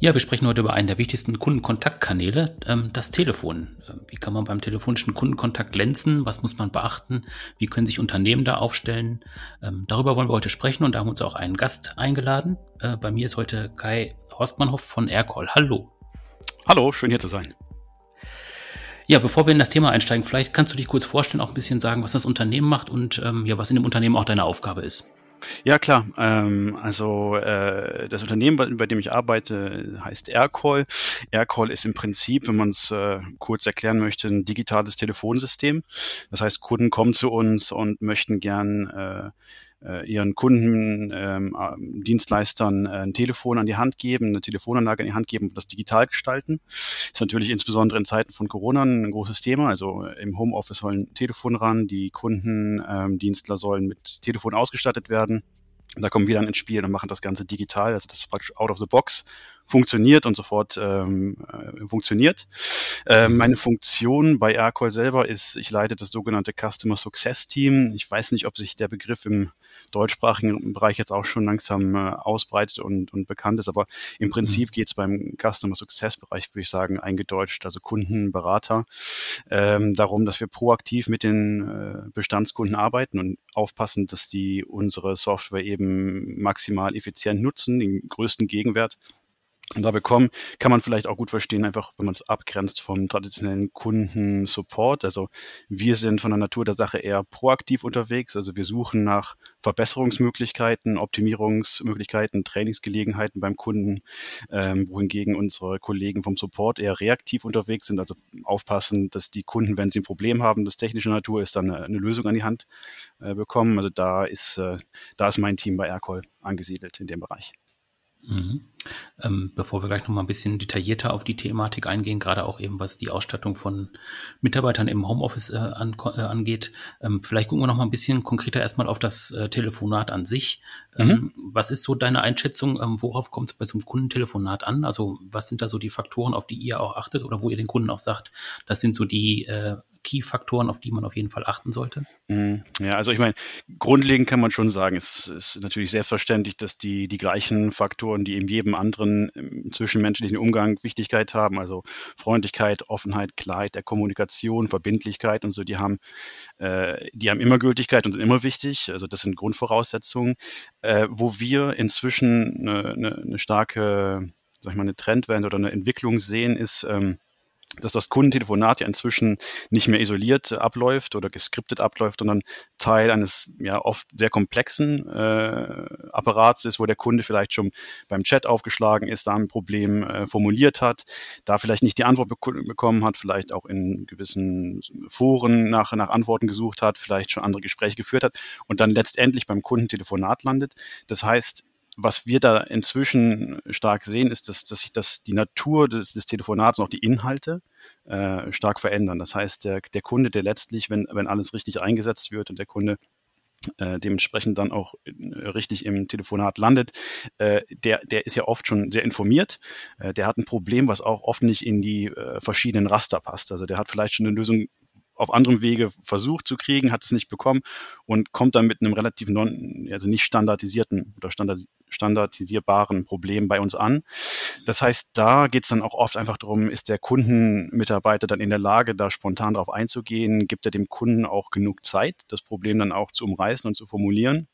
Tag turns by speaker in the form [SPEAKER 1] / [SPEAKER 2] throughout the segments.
[SPEAKER 1] Ja, wir sprechen heute über einen der wichtigsten Kundenkontaktkanäle, ähm, das Telefon. Ähm, wie kann man beim telefonischen Kundenkontakt glänzen? Was muss man beachten? Wie können sich Unternehmen da aufstellen? Ähm, darüber wollen wir heute sprechen und da haben wir uns auch einen Gast eingeladen. Äh, bei mir ist heute Kai Horstmannhoff von Aircall. Hallo.
[SPEAKER 2] Hallo, schön hier zu sein.
[SPEAKER 1] Ja, bevor wir in das Thema einsteigen, vielleicht kannst du dich kurz vorstellen, auch ein bisschen sagen, was das Unternehmen macht und ja, was in dem Unternehmen auch deine Aufgabe ist.
[SPEAKER 2] Ja, klar. Ähm, also äh, das Unternehmen, bei, dem ich arbeite, heißt Aircall. Aircall ist im Prinzip, wenn man es äh, kurz erklären möchte, ein digitales Telefonsystem. Das heißt, Kunden kommen zu uns und möchten gern äh, ihren Kunden, ähm, äh, Dienstleistern äh, ein Telefon an die Hand geben, eine Telefonanlage an die Hand geben und das digital gestalten. Ist natürlich insbesondere in Zeiten von Corona ein großes Thema. Also im Homeoffice sollen Telefon ran, die Kunden, ähm, Dienstler sollen mit Telefon ausgestattet werden. Da kommen wir dann ins Spiel und machen das Ganze digital, also das ist praktisch out of the box funktioniert und sofort ähm, äh, funktioniert. Ähm, meine Funktion bei Aircall selber ist, ich leite das sogenannte Customer Success Team. Ich weiß nicht, ob sich der Begriff im deutschsprachigen Bereich jetzt auch schon langsam äh, ausbreitet und, und bekannt ist. Aber im Prinzip mhm. geht es beim Customer Success Bereich, würde ich sagen, eingedeutscht, also Kunden, Berater, ähm, darum, dass wir proaktiv mit den äh, Bestandskunden arbeiten und aufpassen, dass die unsere Software eben maximal effizient nutzen, den größten Gegenwert da bekommen, kann man vielleicht auch gut verstehen, einfach wenn man es abgrenzt vom traditionellen Kundensupport. Also wir sind von der Natur der Sache eher proaktiv unterwegs. Also wir suchen nach Verbesserungsmöglichkeiten, Optimierungsmöglichkeiten, Trainingsgelegenheiten beim Kunden, ähm, wohingegen unsere Kollegen vom Support eher reaktiv unterwegs sind. Also aufpassen, dass die Kunden, wenn sie ein Problem haben, das technische Natur ist, dann eine, eine Lösung an die Hand äh, bekommen. Also da ist, äh, da ist mein Team bei Aircall angesiedelt in dem Bereich.
[SPEAKER 1] Mhm. Ähm, bevor wir gleich noch mal ein bisschen detaillierter auf die Thematik eingehen, gerade auch eben was die Ausstattung von Mitarbeitern im Homeoffice äh, an, äh, angeht, ähm, vielleicht gucken wir noch mal ein bisschen konkreter erstmal auf das äh, Telefonat an sich. Ähm, mhm. Was ist so deine Einschätzung? Ähm, worauf kommt es bei so einem Kundentelefonat an? Also was sind da so die Faktoren, auf die ihr auch achtet oder wo ihr den Kunden auch sagt, das sind so die äh, Key-Faktoren, auf die man auf jeden Fall achten sollte?
[SPEAKER 2] Mhm. Ja, also ich meine, grundlegend kann man schon sagen, es ist natürlich selbstverständlich, dass die, die gleichen Faktoren, die in jedem anderen zwischenmenschlichen Umgang Wichtigkeit haben, also Freundlichkeit, Offenheit, Klarheit der Kommunikation, Verbindlichkeit und so, die haben, äh, die haben immer Gültigkeit und sind immer wichtig. Also das sind Grundvoraussetzungen, äh, wo wir inzwischen eine, eine, eine starke, sag ich mal, eine Trendwende oder eine Entwicklung sehen, ist, ähm, dass das Kundentelefonat ja inzwischen nicht mehr isoliert abläuft oder geskriptet abläuft, sondern Teil eines ja oft sehr komplexen äh, Apparats ist, wo der Kunde vielleicht schon beim Chat aufgeschlagen ist, da ein Problem äh, formuliert hat, da vielleicht nicht die Antwort bek bekommen hat, vielleicht auch in gewissen Foren nach, nach Antworten gesucht hat, vielleicht schon andere Gespräche geführt hat und dann letztendlich beim Kundentelefonat landet. Das heißt, was wir da inzwischen stark sehen, ist, dass, dass sich das, die Natur des, des Telefonats und auch die Inhalte äh, stark verändern. Das heißt, der, der Kunde, der letztlich, wenn, wenn alles richtig eingesetzt wird und der Kunde äh, dementsprechend dann auch äh, richtig im Telefonat landet, äh, der, der ist ja oft schon sehr informiert. Äh, der hat ein Problem, was auch oft nicht in die verschiedenen Raster passt. Also der hat vielleicht schon eine Lösung auf anderem Wege versucht zu kriegen, hat es nicht bekommen und kommt dann mit einem relativ non, also nicht standardisierten oder standard, standardisierbaren Problem bei uns an. Das heißt, da geht es dann auch oft einfach darum, ist der Kundenmitarbeiter dann in der Lage, da spontan darauf einzugehen, gibt er dem Kunden auch genug Zeit, das Problem dann auch zu umreißen und zu formulieren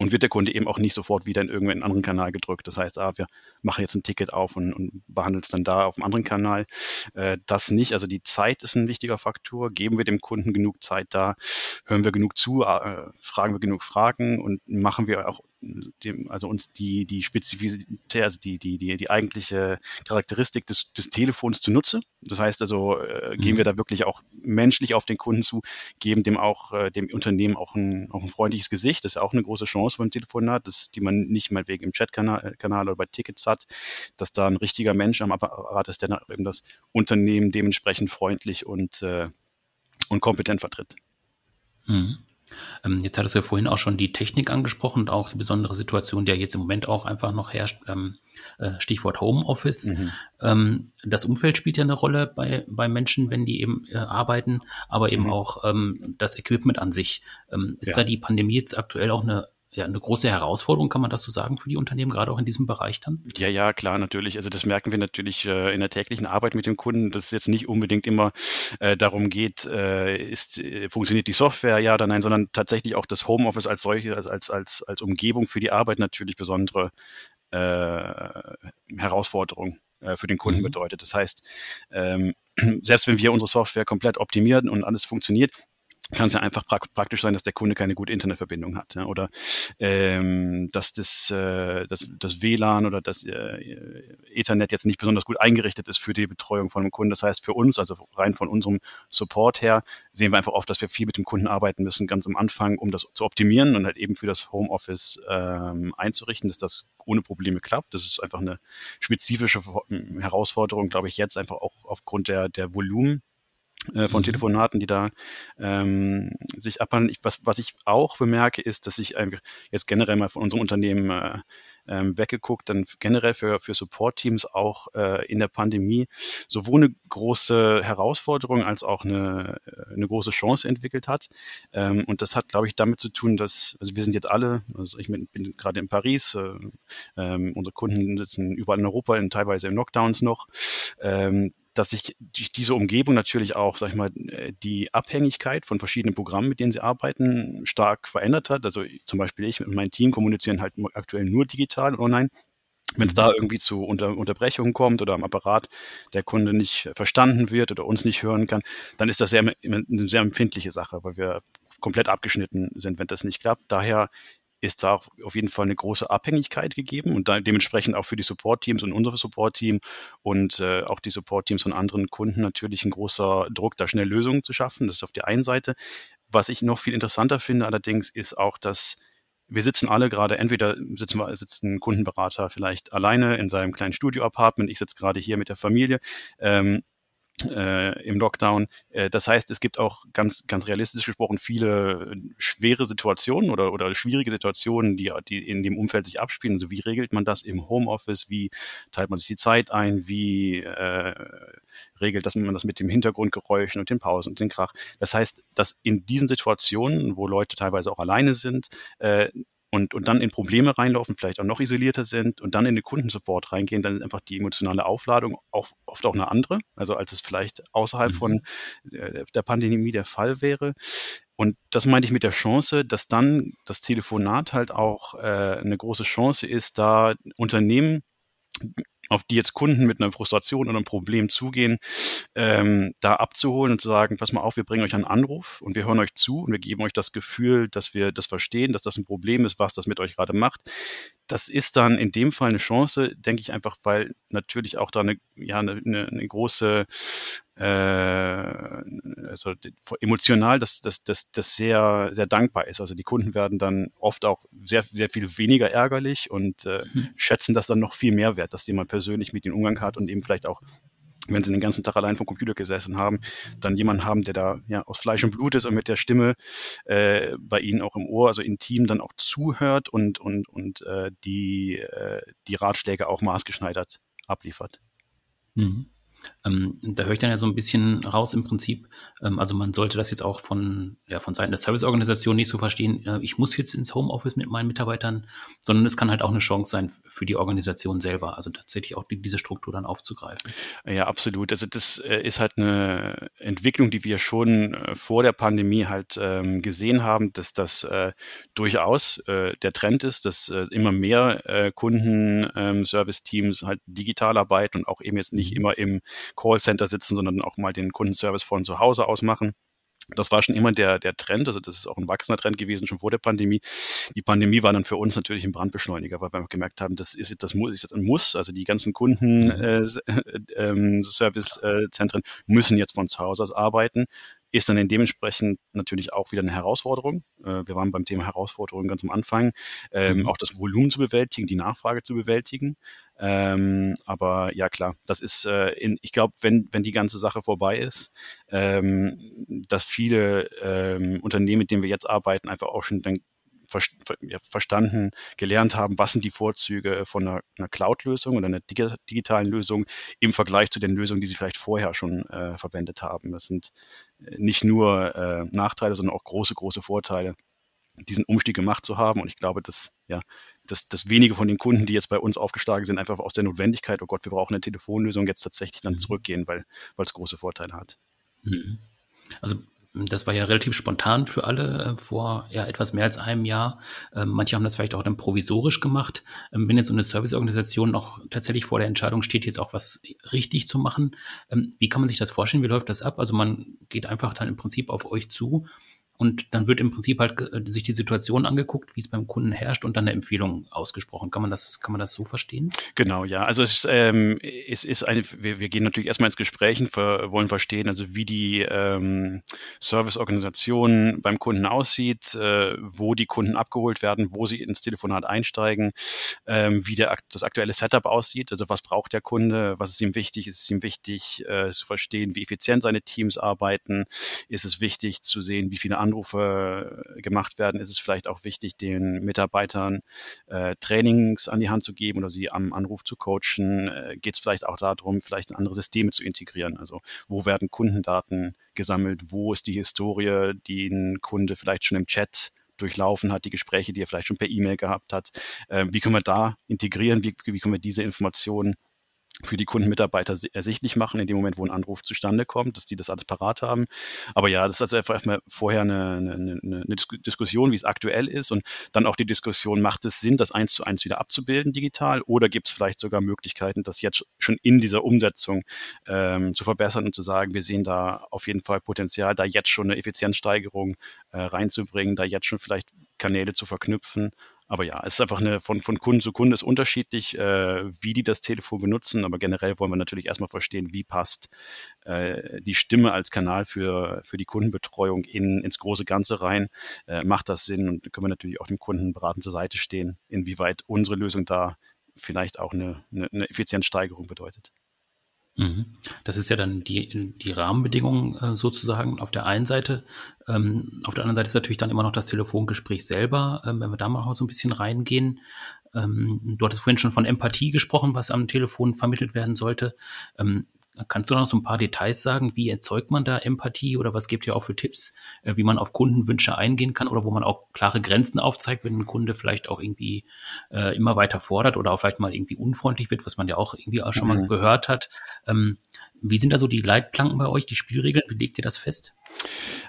[SPEAKER 2] und wird der Kunde eben auch nicht sofort wieder in irgendeinen anderen Kanal gedrückt. Das heißt, ah, wir machen jetzt ein Ticket auf und, und behandeln es dann da auf einem anderen Kanal. Äh, das nicht. Also die Zeit ist ein wichtiger Faktor. Geben wir dem Kunden genug Zeit da? Hören wir genug zu? Äh, fragen wir genug Fragen? Und machen wir auch dem, also uns die, die Spezifität, also die, die, die, die eigentliche Charakteristik des, des Telefons zunutze. Das heißt also, äh, gehen wir mhm. da wirklich auch menschlich auf den Kunden zu, geben dem auch, äh, dem Unternehmen auch ein, auch ein freundliches Gesicht. Das ist auch eine große Chance beim Telefonat, das, die man nicht mal wegen im Chatkanal Kanal oder bei Tickets hat, dass da ein richtiger Mensch am Apparat ist, der eben das Unternehmen dementsprechend freundlich und, äh, und kompetent vertritt.
[SPEAKER 1] Mhm. Ähm, jetzt hattest du ja vorhin auch schon die Technik angesprochen und auch die besondere Situation, die ja jetzt im Moment auch einfach noch herrscht. Ähm, äh, Stichwort Homeoffice. Mhm. Ähm, das Umfeld spielt ja eine Rolle bei, bei Menschen, wenn die eben äh, arbeiten, aber eben mhm. auch das Equipment an sich. Ist ja. da die Pandemie jetzt aktuell auch eine ja, eine große Herausforderung, kann man das so sagen, für die Unternehmen, gerade auch in diesem Bereich dann?
[SPEAKER 2] Ja, ja, klar, natürlich. Also das merken wir natürlich äh, in der täglichen Arbeit mit dem Kunden, dass es jetzt nicht unbedingt immer äh, darum geht, äh, ist, äh, funktioniert die Software, ja oder nein, sondern tatsächlich auch das Homeoffice als solche, als, als, als, als Umgebung für die Arbeit natürlich besondere äh, Herausforderung äh, für den Kunden mhm. bedeutet. Das heißt, ähm, selbst wenn wir unsere Software komplett optimieren und alles funktioniert, kann es ja einfach praktisch sein, dass der Kunde keine gute Internetverbindung hat ja, oder ähm, dass das, äh, das, das WLAN oder das äh, Ethernet jetzt nicht besonders gut eingerichtet ist für die Betreuung von einem Kunden. Das heißt, für uns, also rein von unserem Support her, sehen wir einfach oft, dass wir viel mit dem Kunden arbeiten müssen, ganz am Anfang, um das zu optimieren und halt eben für das Homeoffice ähm, einzurichten, dass das ohne Probleme klappt. Das ist einfach eine spezifische Herausforderung, glaube ich, jetzt einfach auch aufgrund der, der Volumen von mhm. Telefonaten, die da ähm, sich abhandeln. Ich, was, was ich auch bemerke, ist, dass ich einfach jetzt generell mal von unserem Unternehmen äh, ähm, weggeguckt, dann generell für, für Support-Teams auch äh, in der Pandemie sowohl eine große Herausforderung als auch eine, äh, eine große Chance entwickelt hat. Ähm, und das hat, glaube ich, damit zu tun, dass, also wir sind jetzt alle, also ich bin, bin gerade in Paris, äh, ähm, unsere Kunden sitzen überall in Europa, in, teilweise in Lockdowns noch. Ähm, dass sich durch diese Umgebung natürlich auch, sag ich mal, äh, die Abhängigkeit von verschiedenen Programmen, mit denen sie arbeiten, stark verändert hat. Also zum Beispiel ich und mein Team kommunizieren halt aktuell nur digital und online. Wenn es mhm. da irgendwie zu Unter Unterbrechungen kommt oder am Apparat der Kunde nicht verstanden wird oder uns nicht hören kann, dann ist das sehr, eine sehr empfindliche Sache, weil wir komplett abgeschnitten sind, wenn das nicht klappt. Daher ist da auf jeden Fall eine große Abhängigkeit gegeben und da dementsprechend auch für die Support-Teams und unser Support-Team und äh, auch die Support-Teams von anderen Kunden natürlich ein großer Druck, da schnell Lösungen zu schaffen. Das ist auf der einen Seite. Was ich noch viel interessanter finde allerdings, ist auch, dass wir sitzen alle gerade, entweder sitzen wir, sitzt ein Kundenberater vielleicht alleine in seinem kleinen Studio-Apartment, ich sitze gerade hier mit der Familie. Ähm, äh, im Lockdown. Äh, das heißt, es gibt auch ganz, ganz realistisch gesprochen viele schwere Situationen oder, oder schwierige Situationen, die, die in dem Umfeld sich abspielen. Also wie regelt man das im Homeoffice? Wie teilt man sich die Zeit ein? Wie äh, regelt das, man das mit dem Hintergrundgeräuschen und den Pausen und den Krach? Das heißt, dass in diesen Situationen, wo Leute teilweise auch alleine sind, äh, und, und dann in Probleme reinlaufen, vielleicht auch noch isolierter sind und dann in den Kundensupport reingehen, dann ist einfach die emotionale Aufladung auch oft auch eine andere, also als es vielleicht außerhalb mhm. von äh, der Pandemie der Fall wäre. Und das meinte ich mit der Chance, dass dann das Telefonat halt auch äh, eine große Chance ist, da Unternehmen auf die jetzt Kunden mit einer Frustration oder einem Problem zugehen, ähm, da abzuholen und zu sagen, pass mal auf, wir bringen euch einen Anruf und wir hören euch zu und wir geben euch das Gefühl, dass wir das verstehen, dass das ein Problem ist, was das mit euch gerade macht. Das ist dann in dem Fall eine Chance, denke ich einfach, weil natürlich auch da eine, ja, eine, eine große äh, also emotional das, das, das, das sehr, sehr dankbar ist. Also die Kunden werden dann oft auch sehr, sehr viel weniger ärgerlich und äh, mhm. schätzen das dann noch viel mehr wert, dass jemand persönlich mit den Umgang hat und eben vielleicht auch wenn sie den ganzen Tag allein vom Computer gesessen haben, dann jemanden haben, der da ja aus Fleisch und Blut ist und mit der Stimme äh, bei ihnen auch im Ohr, also intim dann auch zuhört und und und äh, die äh, die Ratschläge auch maßgeschneidert abliefert.
[SPEAKER 1] Mhm. Ähm, da höre ich dann ja so ein bisschen raus im Prinzip. Ähm, also man sollte das jetzt auch von, ja, von Seiten der Serviceorganisation nicht so verstehen, äh, ich muss jetzt ins Homeoffice mit meinen Mitarbeitern, sondern es kann halt auch eine Chance sein für die Organisation selber, also tatsächlich auch die, diese Struktur dann aufzugreifen.
[SPEAKER 2] Ja, absolut. Also das äh, ist halt eine Entwicklung, die wir schon äh, vor der Pandemie halt ähm, gesehen haben, dass das äh, durchaus äh, der Trend ist, dass äh, immer mehr Kunden-Service-Teams ähm, halt digital arbeiten und auch eben jetzt nicht mhm. immer im Callcenter sitzen, sondern auch mal den Kundenservice von zu Hause aus machen. Das war schon immer der, der Trend, also das ist auch ein wachsender Trend gewesen, schon vor der Pandemie. Die Pandemie war dann für uns natürlich ein Brandbeschleuniger, weil wir gemerkt haben, das ist, das muss, ist jetzt ein Muss. Also die ganzen Kundenservice-Zentren mhm. äh, äh, müssen jetzt von zu Hause aus arbeiten ist dann dementsprechend natürlich auch wieder eine Herausforderung. Äh, wir waren beim Thema Herausforderungen ganz am Anfang, ähm, mhm. auch das Volumen zu bewältigen, die Nachfrage zu bewältigen. Ähm, aber ja klar, das ist, äh, in, ich glaube, wenn, wenn die ganze Sache vorbei ist, ähm, dass viele ähm, Unternehmen, mit denen wir jetzt arbeiten, einfach auch schon dann verstanden, gelernt haben, was sind die Vorzüge von einer, einer Cloud-Lösung oder einer digitalen Lösung im Vergleich zu den Lösungen, die sie vielleicht vorher schon äh, verwendet haben. Das sind äh, nicht nur äh, Nachteile, sondern auch große, große Vorteile, diesen Umstieg gemacht zu haben. Und ich glaube, dass, ja, dass, dass wenige von den Kunden, die jetzt bei uns aufgeschlagen sind, einfach aus der Notwendigkeit, oh Gott, wir brauchen eine Telefonlösung, jetzt tatsächlich dann mhm. zurückgehen, weil es große Vorteile hat.
[SPEAKER 1] Mhm. Also das war ja relativ spontan für alle äh, vor ja, etwas mehr als einem Jahr. Ähm, manche haben das vielleicht auch dann provisorisch gemacht. Ähm, wenn jetzt so eine Serviceorganisation noch tatsächlich vor der Entscheidung steht, jetzt auch was richtig zu machen, ähm, wie kann man sich das vorstellen? Wie läuft das ab? Also man geht einfach dann im Prinzip auf euch zu und dann wird im Prinzip halt äh, sich die Situation angeguckt, wie es beim Kunden herrscht und dann eine Empfehlung ausgesprochen. Kann man das, kann man das so verstehen?
[SPEAKER 2] Genau, ja. Also es, ähm, es ist eine, wir, wir gehen natürlich erstmal ins Gespräch und wollen verstehen, also wie die ähm, Serviceorganisation beim Kunden aussieht, äh, wo die Kunden abgeholt werden, wo sie ins Telefonat einsteigen, ähm, wie der, das aktuelle Setup aussieht. Also was braucht der Kunde, was ist ihm wichtig? Ist es ihm wichtig äh, zu verstehen, wie effizient seine Teams arbeiten? Ist es wichtig zu sehen, wie viele andere Anrufe äh, gemacht werden, ist es vielleicht auch wichtig, den Mitarbeitern äh, Trainings an die Hand zu geben oder sie am Anruf zu coachen. Äh, Geht es vielleicht auch darum, vielleicht andere Systeme zu integrieren? Also wo werden Kundendaten gesammelt? Wo ist die Historie, die ein Kunde vielleicht schon im Chat durchlaufen hat, die Gespräche, die er vielleicht schon per E-Mail gehabt hat. Äh, wie können wir da integrieren? Wie, wie können wir diese Informationen für die Kundenmitarbeiter ersichtlich machen, in dem Moment, wo ein Anruf zustande kommt, dass die das alles parat haben. Aber ja, das ist also einfach erstmal vorher eine, eine, eine Diskussion, wie es aktuell ist und dann auch die Diskussion, macht es Sinn, das eins zu eins wieder abzubilden digital oder gibt es vielleicht sogar Möglichkeiten, das jetzt schon in dieser Umsetzung ähm, zu verbessern und zu sagen, wir sehen da auf jeden Fall Potenzial, da jetzt schon eine Effizienzsteigerung äh, reinzubringen, da jetzt schon vielleicht Kanäle zu verknüpfen aber ja, es ist einfach eine von, von Kunden zu Kunden ist unterschiedlich, äh, wie die das Telefon benutzen. Aber generell wollen wir natürlich erstmal verstehen, wie passt äh, die Stimme als Kanal für, für die Kundenbetreuung in, ins große Ganze rein. Äh, macht das Sinn? Und können wir natürlich auch dem Kunden beratend zur Seite stehen, inwieweit unsere Lösung da vielleicht auch eine, eine, eine Effizienzsteigerung bedeutet.
[SPEAKER 1] Mhm. Das ist ja dann die, die Rahmenbedingungen äh, sozusagen auf der einen Seite. Ähm, auf der anderen Seite ist natürlich dann immer noch das Telefongespräch selber, ähm, wenn wir da mal so ein bisschen reingehen. Ähm, du hattest vorhin schon von Empathie gesprochen, was am Telefon vermittelt werden sollte. Kannst du noch so ein paar Details sagen? Wie erzeugt man da Empathie oder was gibt ihr auch für Tipps, äh, wie man auf Kundenwünsche eingehen kann oder wo man auch klare Grenzen aufzeigt, wenn ein Kunde vielleicht auch irgendwie äh, immer weiter fordert oder auch vielleicht mal irgendwie unfreundlich wird, was man ja auch irgendwie auch schon mhm. mal gehört hat. Ähm, wie sind da so die Leitplanken bei euch, die Spielregeln? Wie legt ihr das fest?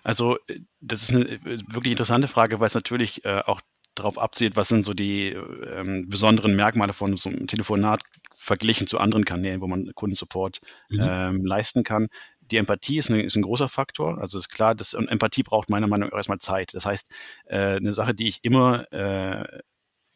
[SPEAKER 2] Also, äh, das ist eine äh, wirklich interessante Frage, weil es natürlich äh, auch darauf abzielt, was sind so die ähm, besonderen Merkmale von so einem Telefonat verglichen zu anderen Kanälen, wo man Kundensupport mhm. ähm, leisten kann. Die Empathie ist, eine, ist, ein großer Faktor. Also ist klar, dass Empathie braucht meiner Meinung nach erstmal Zeit. Das heißt, äh, eine Sache, die ich immer äh,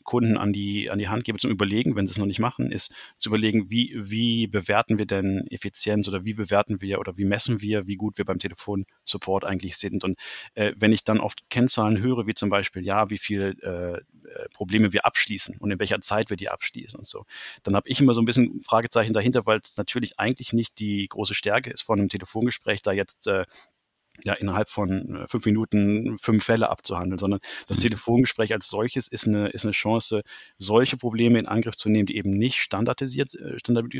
[SPEAKER 2] Kunden an die, an die Hand gebe zum Überlegen, wenn sie es noch nicht machen, ist zu überlegen, wie, wie bewerten wir denn Effizienz oder wie bewerten wir oder wie messen wir, wie gut wir beim Telefonsupport eigentlich sind. Und äh, wenn ich dann oft Kennzahlen höre, wie zum Beispiel, ja, wie viele äh, äh, Probleme wir abschließen und in welcher Zeit wir die abschließen und so, dann habe ich immer so ein bisschen Fragezeichen dahinter, weil es natürlich eigentlich nicht die große Stärke ist von einem Telefongespräch, da jetzt äh, ja, innerhalb von äh, fünf Minuten fünf Fälle abzuhandeln, sondern das mhm. Telefongespräch als solches ist eine, ist eine Chance, solche Probleme in Angriff zu nehmen, die eben nicht standardisiert, äh, Standard,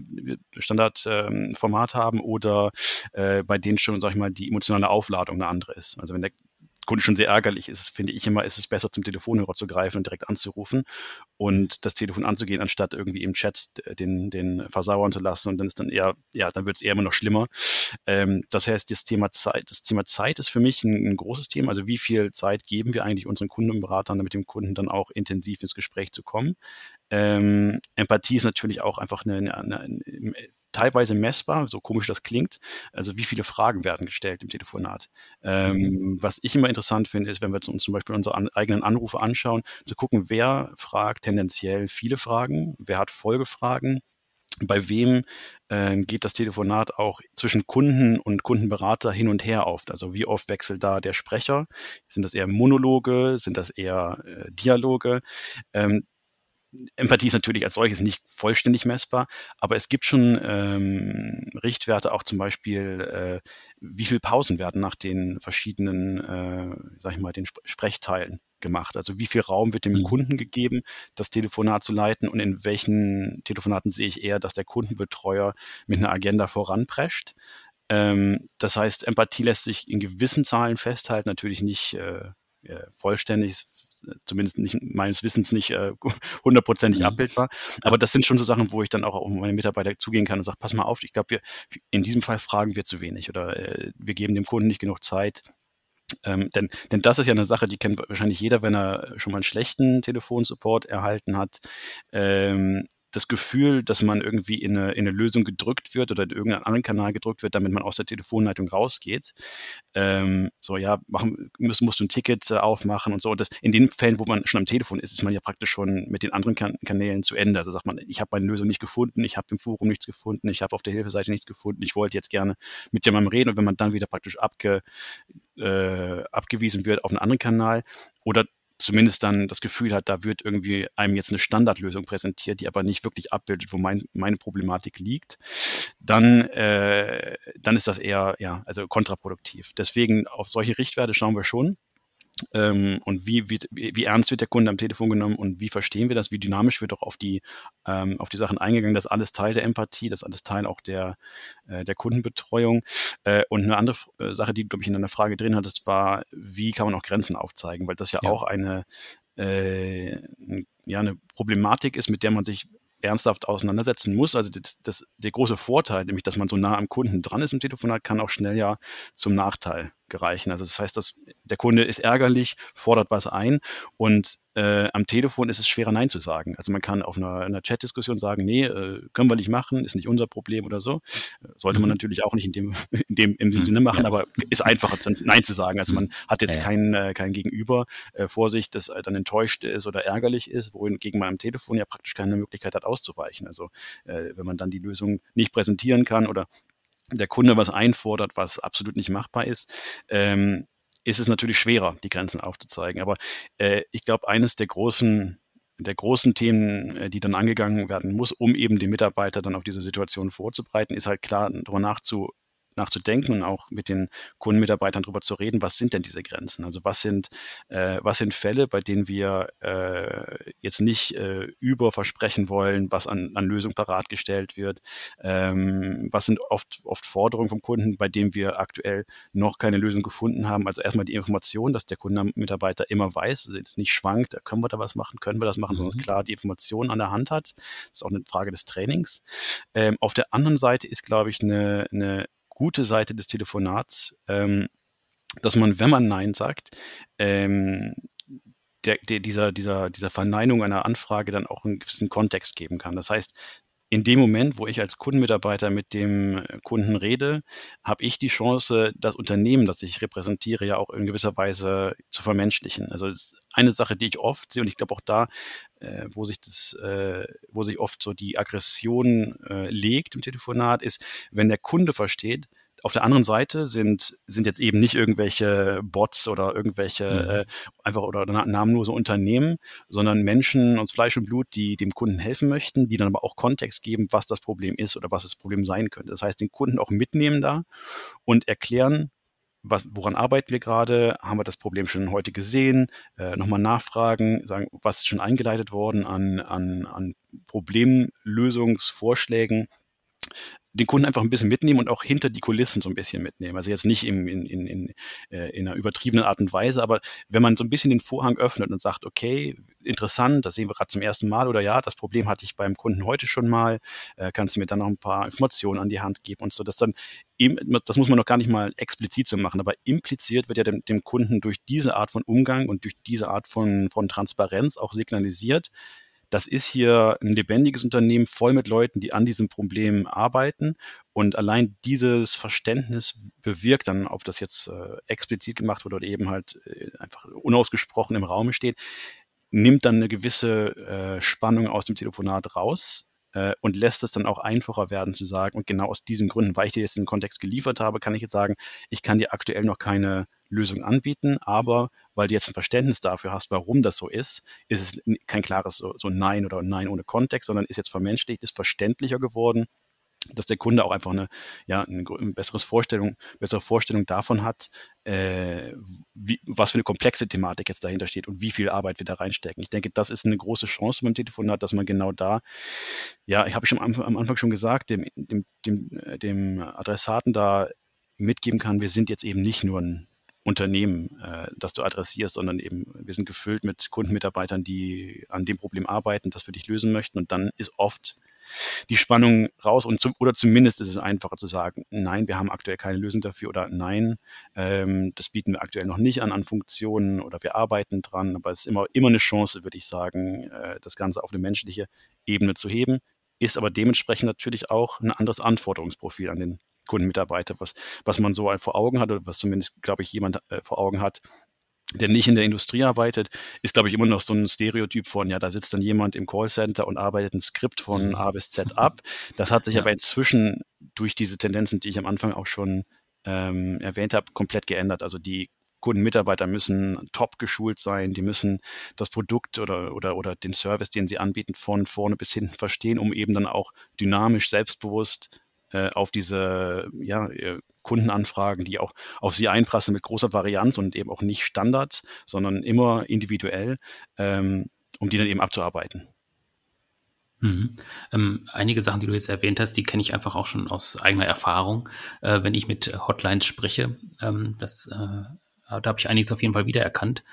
[SPEAKER 2] Standardformat ähm, haben oder äh, bei denen schon, sag ich mal, die emotionale Aufladung eine andere ist. Also wenn der Kunde schon sehr ärgerlich ist, finde ich immer, ist es besser, zum Telefonhörer zu greifen und direkt anzurufen und das Telefon anzugehen, anstatt irgendwie im Chat den, den versauern zu lassen und dann ist dann eher, ja, dann wird es eher immer noch schlimmer. Ähm, das heißt, das Thema Zeit, das Thema Zeit ist für mich ein, ein, großes Thema. Also wie viel Zeit geben wir eigentlich unseren Kundenberatern, damit dem Kunden dann auch intensiv ins Gespräch zu kommen? Ähm, Empathie ist natürlich auch einfach eine, eine, eine, teilweise messbar, so komisch das klingt. Also wie viele Fragen werden gestellt im Telefonat. Ähm, mhm. Was ich immer interessant finde, ist, wenn wir uns zum Beispiel unsere an, eigenen Anrufe anschauen, zu gucken, wer fragt tendenziell viele Fragen, wer hat Folgefragen, bei wem äh, geht das Telefonat auch zwischen Kunden und Kundenberater hin und her oft? Also wie oft wechselt da der Sprecher? Sind das eher Monologe? Sind das eher äh, Dialoge? Ähm, Empathie ist natürlich als solches nicht vollständig messbar, aber es gibt schon ähm, Richtwerte, auch zum Beispiel, äh, wie viel Pausen werden nach den verschiedenen, äh, sag ich mal, den Sp Sprechteilen gemacht. Also wie viel Raum wird dem mhm. Kunden gegeben, das Telefonat zu leiten und in welchen Telefonaten sehe ich eher, dass der Kundenbetreuer mit einer Agenda voranprescht. Ähm, das heißt, Empathie lässt sich in gewissen Zahlen festhalten, natürlich nicht äh, vollständig, zumindest nicht, meines Wissens nicht äh, hundertprozentig äh, mhm. abbildbar. Aber das sind schon so Sachen, wo ich dann auch auf meine Mitarbeiter zugehen kann und sage, pass mal auf, ich glaube, wir in diesem Fall fragen wir zu wenig oder äh, wir geben dem Kunden nicht genug Zeit. Ähm, denn, denn das ist ja eine Sache, die kennt wahrscheinlich jeder, wenn er schon mal einen schlechten Telefonsupport erhalten hat. Ähm, das Gefühl, dass man irgendwie in eine, in eine Lösung gedrückt wird oder in irgendeinen anderen Kanal gedrückt wird, damit man aus der Telefonleitung rausgeht. Ähm, so, ja, machen, musst, musst du ein Ticket äh, aufmachen und so. Und das, in den Fällen, wo man schon am Telefon ist, ist man ja praktisch schon mit den anderen kan Kanälen zu Ende. Also sagt man, ich habe meine Lösung nicht gefunden, ich habe im Forum nichts gefunden, ich habe auf der Hilfeseite nichts gefunden, ich wollte jetzt gerne mit jemandem reden. Und wenn man dann wieder praktisch abge, äh, abgewiesen wird auf einen anderen Kanal oder zumindest dann das Gefühl hat, da wird irgendwie einem jetzt eine Standardlösung präsentiert, die aber nicht wirklich abbildet, wo mein, meine Problematik liegt, dann, äh, dann ist das eher ja, also kontraproduktiv. Deswegen auf solche Richtwerte schauen wir schon ähm, und wie, wie, wie ernst wird der Kunde am Telefon genommen und wie verstehen wir das, wie dynamisch wird auch auf die, ähm, auf die Sachen eingegangen, das ist alles Teil der Empathie, das ist alles Teil auch der, äh, der Kundenbetreuung. Äh, und eine andere äh, Sache, die, glaube ich, in deiner Frage drin hattest, war, wie kann man auch Grenzen aufzeigen, weil das ja, ja. auch eine, äh, ja, eine Problematik ist, mit der man sich ernsthaft auseinandersetzen muss. Also das, das, der große Vorteil, nämlich dass man so nah am Kunden dran ist im Telefonat, kann auch schnell ja zum Nachteil gereichen. Also das heißt, dass der Kunde ist ärgerlich, fordert was ein und äh, am Telefon ist es schwerer Nein zu sagen. Also man kann auf einer, einer Chat-Diskussion sagen, nee, äh, können wir nicht machen, ist nicht unser Problem oder so. Äh, sollte man mhm. natürlich auch nicht in dem, in dem, in dem mhm. Sinne machen, ja. aber ist einfacher Nein zu sagen. Also man hat jetzt ja, ja. kein, äh, kein Gegenüber äh, vor sich, das äh, dann enttäuscht ist oder ärgerlich ist, wohingegen man am Telefon ja praktisch keine Möglichkeit hat auszuweichen. Also wenn man dann die Lösung nicht präsentieren kann oder der Kunde was einfordert, was absolut nicht machbar ist, ähm, ist es natürlich schwerer, die Grenzen aufzuzeigen. Aber äh, ich glaube, eines der großen der großen Themen, äh, die dann angegangen werden muss, um eben die Mitarbeiter dann auf diese Situation vorzubereiten, ist halt klar, darüber nachzu, nachzudenken und auch mit den Kundenmitarbeitern darüber zu reden, was sind denn diese Grenzen? Also was sind, äh, was sind Fälle, bei denen wir äh, jetzt nicht äh, überversprechen wollen, was an, an Lösung parat gestellt wird? Ähm, was sind oft, oft Forderungen vom Kunden, bei denen wir aktuell noch keine Lösung gefunden haben? Also erstmal die Information, dass der Kundenmitarbeiter immer weiß, also jetzt nicht schwankt, können wir da was machen, können wir das machen, mhm. sondern klar die Information an der Hand hat. Das ist auch eine Frage des Trainings. Ähm, auf der anderen Seite ist, glaube ich, eine, eine gute Seite des Telefonats, ähm, dass man, wenn man Nein sagt, ähm, der, der, dieser, dieser, dieser Verneinung einer Anfrage dann auch einen gewissen Kontext geben kann. Das heißt, in dem Moment, wo ich als Kundenmitarbeiter mit dem Kunden rede, habe ich die Chance, das Unternehmen, das ich repräsentiere, ja auch in gewisser Weise zu vermenschlichen. Also eine Sache, die ich oft sehe, und ich glaube auch da, äh, wo sich das, äh, wo sich oft so die Aggression äh, legt im Telefonat, ist, wenn der Kunde versteht, auf der anderen Seite sind, sind jetzt eben nicht irgendwelche Bots oder irgendwelche mhm. äh, einfach oder namenlose Unternehmen, sondern Menschen aus Fleisch und Blut, die dem Kunden helfen möchten, die dann aber auch Kontext geben, was das Problem ist oder was das Problem sein könnte. Das heißt, den Kunden auch mitnehmen da und erklären, was, woran arbeiten wir gerade? Haben wir das Problem schon heute gesehen? Äh, Nochmal nachfragen, sagen, was ist schon eingeleitet worden an, an, an Problemlösungsvorschlägen? Den Kunden einfach ein bisschen mitnehmen und auch hinter die Kulissen so ein bisschen mitnehmen. Also jetzt nicht in, in, in, in, äh, in einer übertriebenen Art und Weise, aber wenn man so ein bisschen den Vorhang öffnet und sagt, okay, interessant, das sehen wir gerade zum ersten Mal oder ja, das Problem hatte ich beim Kunden heute schon mal, äh, kannst du mir dann noch ein paar Informationen an die Hand geben und so, dass dann eben, das muss man noch gar nicht mal explizit so machen, aber impliziert wird ja dem, dem Kunden durch diese Art von Umgang und durch diese Art von, von Transparenz auch signalisiert, das ist hier ein lebendiges Unternehmen voll mit Leuten, die an diesem Problem arbeiten. Und allein dieses Verständnis bewirkt dann, ob das jetzt äh, explizit gemacht wird oder eben halt äh, einfach unausgesprochen im Raum steht, nimmt dann eine gewisse äh, Spannung aus dem Telefonat raus äh, und lässt es dann auch einfacher werden zu sagen, und genau aus diesen Gründen, weil ich dir jetzt den Kontext geliefert habe, kann ich jetzt sagen, ich kann dir aktuell noch keine Lösung anbieten, aber weil du jetzt ein Verständnis dafür hast, warum das so ist, ist es kein klares so, so Nein oder Nein ohne Kontext, sondern ist jetzt vermenschlicht, ist verständlicher geworden dass der Kunde auch einfach eine, ja, eine, eine besseres Vorstellung, bessere Vorstellung davon hat, äh, wie, was für eine komplexe Thematik jetzt dahinter steht und wie viel Arbeit wir da reinstecken. Ich denke, das ist eine große Chance beim Telefonat, dass man genau da, ja, ich habe schon am, am, Anfang schon gesagt, dem, dem, dem, dem Adressaten da mitgeben kann, wir sind jetzt eben nicht nur ein Unternehmen, äh, das du adressierst, sondern eben, wir sind gefüllt mit Kundenmitarbeitern, die an dem Problem arbeiten, das für dich lösen möchten. Und dann ist oft die Spannung raus und zum, oder zumindest ist es einfacher zu sagen, nein, wir haben aktuell keine Lösung dafür oder nein, ähm, das bieten wir aktuell noch nicht an an Funktionen oder wir arbeiten dran, aber es ist immer, immer eine Chance, würde ich sagen, äh, das Ganze auf eine menschliche Ebene zu heben, ist aber dementsprechend natürlich auch ein anderes Anforderungsprofil an den Kundenmitarbeiter, was, was man so vor Augen hat oder was zumindest, glaube ich, jemand äh, vor Augen hat, der nicht in der Industrie arbeitet, ist, glaube ich, immer noch so ein Stereotyp von, ja, da sitzt dann jemand im Callcenter und arbeitet ein Skript von mhm. A bis Z ab. Das hat sich ja. aber inzwischen durch diese Tendenzen, die ich am Anfang auch schon ähm, erwähnt habe, komplett geändert. Also die Kundenmitarbeiter müssen top geschult sein, die müssen das Produkt oder, oder, oder den Service, den sie anbieten, von vorne bis hinten verstehen, um eben dann auch dynamisch, selbstbewusst äh, auf diese ja, äh, Kundenanfragen, die auch auf sie einprassen mit großer Varianz und eben auch nicht Standard, sondern immer individuell, ähm, um die dann eben abzuarbeiten.
[SPEAKER 1] Mhm. Ähm, einige Sachen, die du jetzt erwähnt hast, die kenne ich einfach auch schon aus eigener Erfahrung, äh, wenn ich mit Hotlines spreche. Ähm, das äh, da habe ich einiges auf jeden Fall wiedererkannt.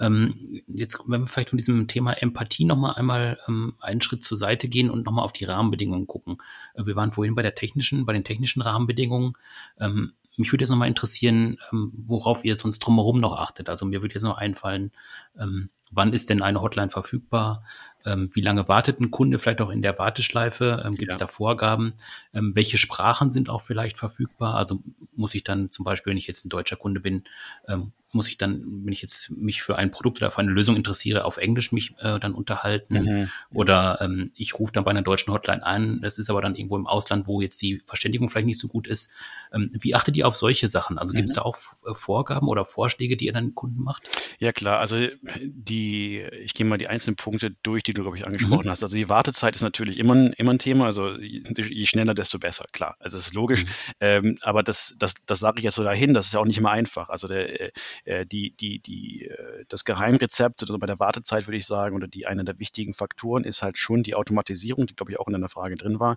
[SPEAKER 1] Ähm, jetzt, wenn wir vielleicht von diesem Thema Empathie nochmal einmal ähm, einen Schritt zur Seite gehen und nochmal auf die Rahmenbedingungen gucken. Äh, wir waren vorhin bei der technischen, bei den technischen Rahmenbedingungen. Ähm, mich würde jetzt nochmal interessieren, ähm, worauf ihr sonst drumherum noch achtet. Also mir würde jetzt noch einfallen, ähm, wann ist denn eine Hotline verfügbar? Ähm, wie lange wartet ein Kunde vielleicht auch in der Warteschleife? Ähm, Gibt es ja. da Vorgaben? Ähm, welche Sprachen sind auch vielleicht verfügbar? Also muss ich dann zum Beispiel, wenn ich jetzt ein deutscher Kunde bin, ähm, muss ich dann, wenn ich jetzt mich für ein Produkt oder für eine Lösung interessiere, auf Englisch mich äh, dann unterhalten mhm. oder ähm, ich rufe dann bei einer deutschen Hotline an, das ist aber dann irgendwo im Ausland, wo jetzt die Verständigung vielleicht nicht so gut ist. Ähm, wie achtet ihr auf solche Sachen? Also gibt es mhm. da auch äh, Vorgaben oder Vorschläge, die ihr dann Kunden macht?
[SPEAKER 2] Ja klar, also die, ich gehe mal die einzelnen Punkte durch, die du, glaube ich, angesprochen mhm. hast. Also die Wartezeit ist natürlich immer ein, immer ein Thema, also je, je schneller, desto besser, klar. Also es ist logisch, mhm. ähm, aber das, das, das sage ich jetzt so dahin, das ist ja auch nicht immer einfach. Also der, äh, die, die, die, äh, das Geheimrezept oder bei der Wartezeit würde ich sagen, oder die eine der wichtigen Faktoren ist halt schon die Automatisierung, die glaube ich auch in deiner Frage drin war,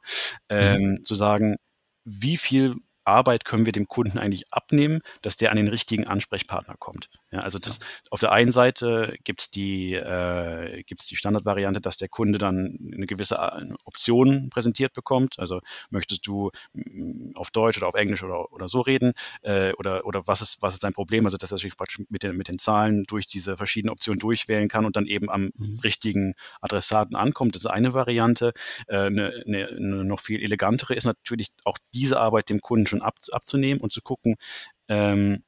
[SPEAKER 2] ähm, mhm. zu sagen, wie viel Arbeit können wir dem Kunden eigentlich abnehmen, dass der an den richtigen Ansprechpartner kommt. Ja, also das, auf der einen Seite gibt es die, äh, gibt's die Standardvariante, dass der Kunde dann eine gewisse äh, Option präsentiert bekommt. Also möchtest du mm, auf Deutsch oder auf Englisch oder, oder so reden äh, oder, oder was, ist, was ist dein Problem? Also dass er sich praktisch mit den, mit den Zahlen durch diese verschiedenen Optionen durchwählen kann und dann eben am mhm. richtigen Adressaten ankommt. Das ist eine Variante. Äh, eine, eine, eine noch viel elegantere ist natürlich auch diese Arbeit dem Kunden schon schon ab, abzunehmen und zu gucken, ähm,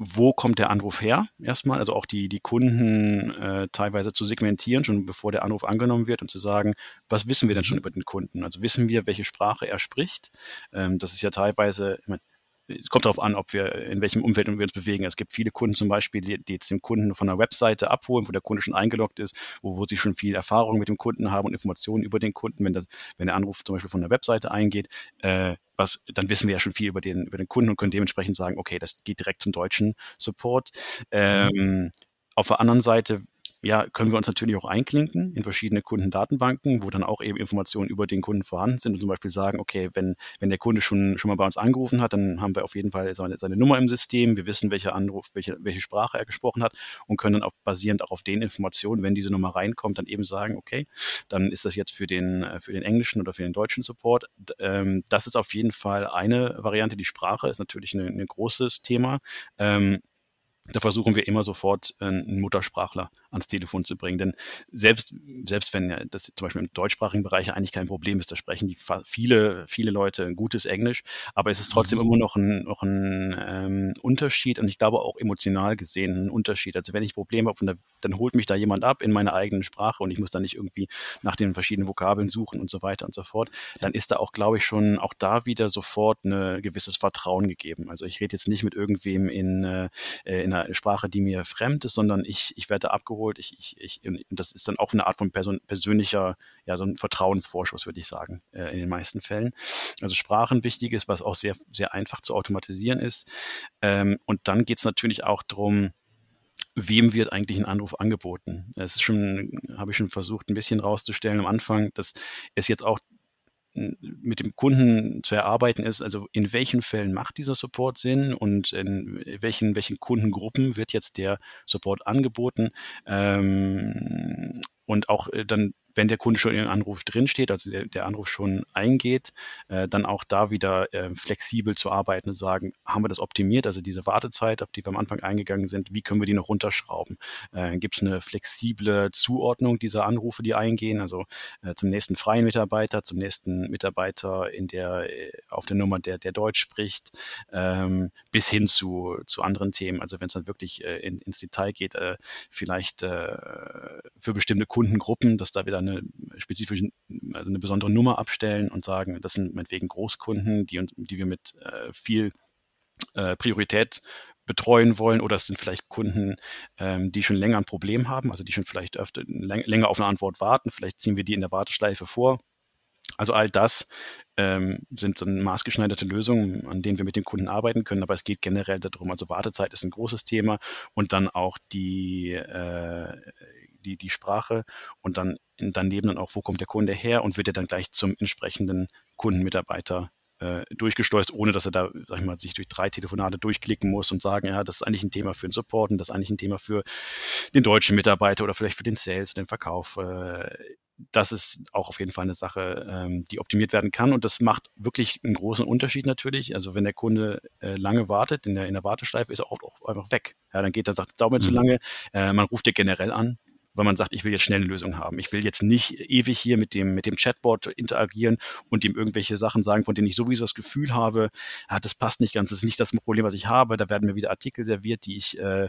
[SPEAKER 2] wo kommt der Anruf her erstmal, also auch die, die Kunden äh, teilweise zu segmentieren, schon bevor der Anruf angenommen wird und zu sagen, was wissen wir denn schon über den Kunden? Also wissen wir, welche Sprache er spricht? Ähm, das ist ja teilweise, ich meine, es kommt darauf an, ob wir in welchem Umfeld wir uns bewegen. Es gibt viele Kunden zum Beispiel, die, die jetzt den Kunden von der Webseite abholen, wo der Kunde schon eingeloggt ist, wo, wo sie schon viel Erfahrung mit dem Kunden haben und Informationen über den Kunden. Wenn, das, wenn der Anruf zum Beispiel von der Webseite eingeht, äh, was, dann wissen wir ja schon viel über den, über den Kunden und können dementsprechend sagen, okay, das geht direkt zum deutschen Support. Mhm. Ähm, auf der anderen Seite ja, können wir uns natürlich auch einklinken in verschiedene Kundendatenbanken, wo dann auch eben Informationen über den Kunden vorhanden sind und zum Beispiel sagen, okay, wenn, wenn der Kunde schon, schon mal bei uns angerufen hat, dann haben wir auf jeden Fall seine, seine Nummer im System. Wir wissen, welcher Anruf, welche, welche Sprache er gesprochen hat und können dann auch basierend auch auf den Informationen, wenn diese Nummer reinkommt, dann eben sagen, okay, dann ist das jetzt für den, für den englischen oder für den deutschen Support. Ähm, das ist auf jeden Fall eine Variante. Die Sprache ist natürlich ein, ein großes Thema. Da versuchen wir immer sofort äh, einen Muttersprachler ans Telefon zu bringen. Denn selbst, selbst wenn ja das zum Beispiel im deutschsprachigen Bereich eigentlich kein Problem ist, da sprechen die viele, viele Leute ein gutes Englisch, aber es ist trotzdem mhm. immer noch ein, noch ein ähm, Unterschied und ich glaube auch emotional gesehen ein Unterschied. Also wenn ich Probleme habe, dann, dann holt mich da jemand ab in meiner eigenen Sprache und ich muss dann nicht irgendwie nach den verschiedenen Vokabeln suchen und so weiter und so fort, dann ist da auch, glaube ich, schon auch da wieder sofort ein gewisses Vertrauen gegeben. Also ich rede jetzt nicht mit irgendwem in, äh, in einer Sprache, die mir fremd ist, sondern ich, ich werde abgeholt. Ich, ich, ich, und das ist dann auch eine Art von person, persönlicher, ja, so ein Vertrauensvorschuss, würde ich sagen, äh, in den meisten Fällen. Also Sprachen wichtig ist, was auch sehr, sehr einfach zu automatisieren ist. Ähm, und dann geht es natürlich auch darum, wem wird eigentlich ein Anruf angeboten? Es ist schon, habe ich schon versucht, ein bisschen rauszustellen am Anfang, dass es jetzt auch mit dem Kunden zu erarbeiten ist, also in welchen Fällen macht dieser Support Sinn und in welchen, welchen Kundengruppen wird jetzt der Support angeboten ähm, und auch äh, dann wenn der Kunde schon in den Anruf drinsteht, also der, der Anruf schon eingeht, äh, dann auch da wieder äh, flexibel zu arbeiten und sagen, haben wir das optimiert, also diese Wartezeit, auf die wir am Anfang eingegangen sind, wie können wir die noch runterschrauben? Äh, Gibt es eine flexible Zuordnung dieser Anrufe, die eingehen, also äh, zum nächsten freien Mitarbeiter, zum nächsten Mitarbeiter in der, äh, auf der Nummer, der, der Deutsch spricht, ähm, bis hin zu, zu anderen Themen. Also wenn es dann wirklich äh, in, ins Detail geht, äh, vielleicht äh, für bestimmte Kundengruppen, dass da wieder eine spezifische, also eine besondere Nummer abstellen und sagen, das sind meinetwegen Großkunden, die, die wir mit äh, viel äh, Priorität betreuen wollen oder es sind vielleicht Kunden, ähm, die schon länger ein Problem haben, also die schon vielleicht öfter länger auf eine Antwort warten. Vielleicht ziehen wir die in der Warteschleife vor. Also all das ähm, sind so maßgeschneiderte Lösungen, an denen wir mit den Kunden arbeiten können, aber es geht generell darum, also Wartezeit ist ein großes Thema und dann auch die, äh, die, die Sprache und dann daneben dann auch, wo kommt der Kunde her und wird er dann gleich zum entsprechenden Kundenmitarbeiter äh, durchgesteuert, ohne dass er da, sag ich mal, sich durch drei Telefonate durchklicken muss und sagen, ja, das ist eigentlich ein Thema für den Support und das ist eigentlich ein Thema für den deutschen Mitarbeiter oder vielleicht für den Sales, den Verkauf. Äh, das ist auch auf jeden Fall eine Sache, ähm, die optimiert werden kann. Und das macht wirklich einen großen Unterschied natürlich. Also wenn der Kunde äh, lange wartet, in der, in der Warteschleife ist er oft auch einfach weg. Ja, dann geht er, sagt, es dauert mir mhm. zu lange. Äh, man ruft dir generell an, weil man sagt, ich will jetzt schnell eine Lösung haben. Ich will jetzt nicht ewig hier mit dem, mit dem Chatbot interagieren und ihm irgendwelche Sachen sagen, von denen ich sowieso das Gefühl habe, ah, das passt nicht ganz, das ist nicht das Problem, was ich habe. Da werden mir wieder Artikel serviert, die ich äh,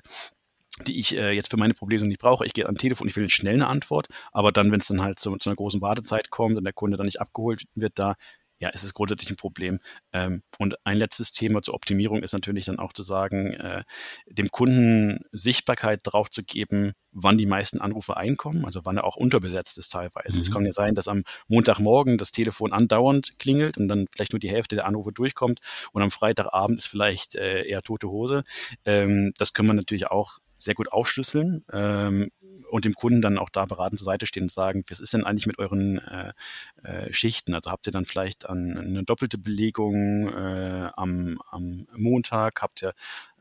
[SPEAKER 2] die ich äh, jetzt für meine Probleme nicht brauche. Ich gehe am Telefon, ich will eine schnelle Antwort, aber dann, wenn es dann halt zu, zu einer großen Wartezeit kommt und der Kunde dann nicht abgeholt wird, da ja, es ist grundsätzlich ein Problem. Ähm, und ein letztes Thema zur Optimierung ist natürlich dann auch zu sagen, äh, dem Kunden Sichtbarkeit drauf zu geben, wann die meisten Anrufe einkommen, also wann er auch unterbesetzt ist teilweise. Mhm. Es kann ja sein, dass am Montagmorgen das Telefon andauernd klingelt und dann vielleicht nur die Hälfte der Anrufe durchkommt und am Freitagabend ist vielleicht äh, eher tote Hose. Ähm, das können wir natürlich auch sehr gut aufschlüsseln ähm, und dem Kunden dann auch da beratend zur Seite stehen und sagen, was ist denn eigentlich mit euren äh, äh, Schichten? Also habt ihr dann vielleicht an, eine doppelte Belegung äh, am, am Montag? Habt ihr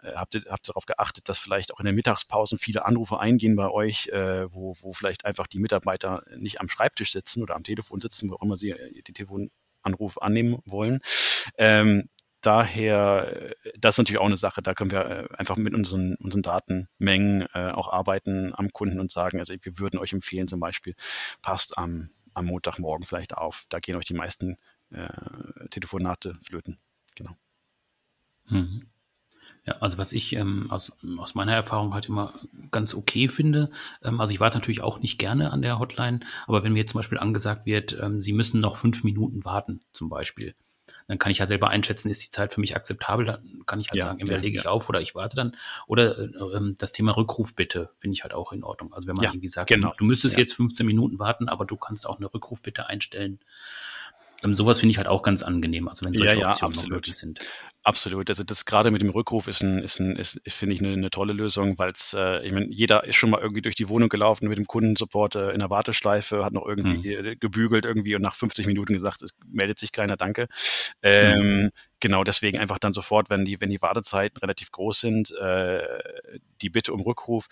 [SPEAKER 2] äh, habt ihr habt darauf geachtet, dass vielleicht auch in den Mittagspausen viele Anrufe eingehen bei euch, äh, wo, wo vielleicht einfach die Mitarbeiter nicht am Schreibtisch sitzen oder am Telefon sitzen, wo auch immer sie äh, den Telefonanruf annehmen wollen. Ähm, daher, das ist natürlich auch eine Sache, da können wir äh, einfach mit unseren, unseren Datenmengen äh, auch arbeiten am Kunden und sagen, also wir würden euch empfehlen, zum Beispiel, passt am, am Montagmorgen vielleicht auf, da gehen euch die meisten äh, Telefonate flöten. Genau.
[SPEAKER 1] Mhm. Ja, also was ich ähm, aus, aus meiner Erfahrung halt immer ganz okay finde, ähm, also ich warte natürlich auch nicht gerne an der Hotline, aber wenn mir jetzt zum Beispiel angesagt wird, ähm, Sie müssen noch fünf Minuten warten, zum Beispiel, dann kann ich ja selber einschätzen, ist die Zeit für mich akzeptabel, dann kann ich halt ja, sagen, entweder ja, lege ich ja. auf oder ich warte dann. Oder äh, ähm, das Thema Rückruf bitte finde ich halt auch in Ordnung. Also wenn man irgendwie sagt, genau. du, müsstest jetzt 15 Minuten warten, aber du kannst auch eine Rückruf bitte einstellen. Ähm, sowas finde ich halt auch ganz angenehm, also wenn solche
[SPEAKER 2] ja, ja, Optionen absolut. möglich sind. Absolut. Also das gerade mit dem Rückruf ist ein, ist ein, ist, finde ich eine, eine tolle Lösung, weil es, äh, ich meine, jeder ist schon mal irgendwie durch die Wohnung gelaufen mit dem Kundensupport äh, in der Warteschleife, hat noch irgendwie hm. gebügelt irgendwie und nach 50 Minuten gesagt, es meldet sich keiner, danke. Ähm, hm. Genau deswegen einfach dann sofort, wenn die, wenn die Wartezeiten relativ groß sind, äh, die Bitte um Rückruf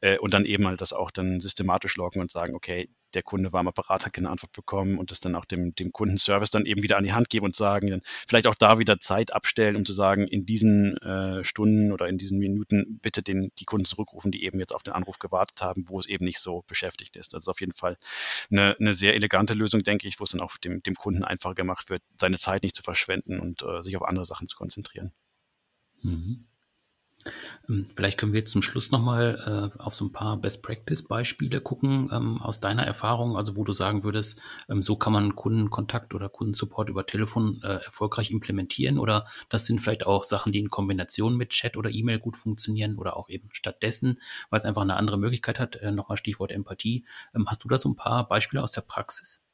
[SPEAKER 2] äh, und dann eben halt das auch dann systematisch loggen und sagen, okay, der Kunde war am Apparat, hat keine Antwort bekommen und das dann auch dem, dem Kundenservice dann eben wieder an die Hand geben und sagen, dann vielleicht auch da wieder Zeit abstellen, um zu sagen, in diesen äh, Stunden oder in diesen Minuten bitte den, die Kunden zurückrufen, die eben jetzt auf den Anruf gewartet haben, wo es eben nicht so beschäftigt ist. Das ist auf jeden Fall eine, eine sehr elegante Lösung, denke ich, wo es dann auch dem, dem Kunden einfacher gemacht wird, seine Zeit nicht zu verschwenden und äh, sich auf andere Sachen zu konzentrieren. Mhm.
[SPEAKER 1] Ähm, vielleicht können wir jetzt zum Schluss nochmal äh, auf so ein paar Best-Practice-Beispiele gucken ähm, aus deiner Erfahrung, also wo du sagen würdest, ähm, so kann man Kundenkontakt oder Kundensupport über Telefon äh, erfolgreich implementieren oder das sind vielleicht auch Sachen, die in Kombination mit Chat oder E-Mail gut funktionieren oder auch eben stattdessen, weil es einfach eine andere Möglichkeit hat. Äh, nochmal Stichwort Empathie. Ähm, hast du da so ein paar Beispiele aus der Praxis?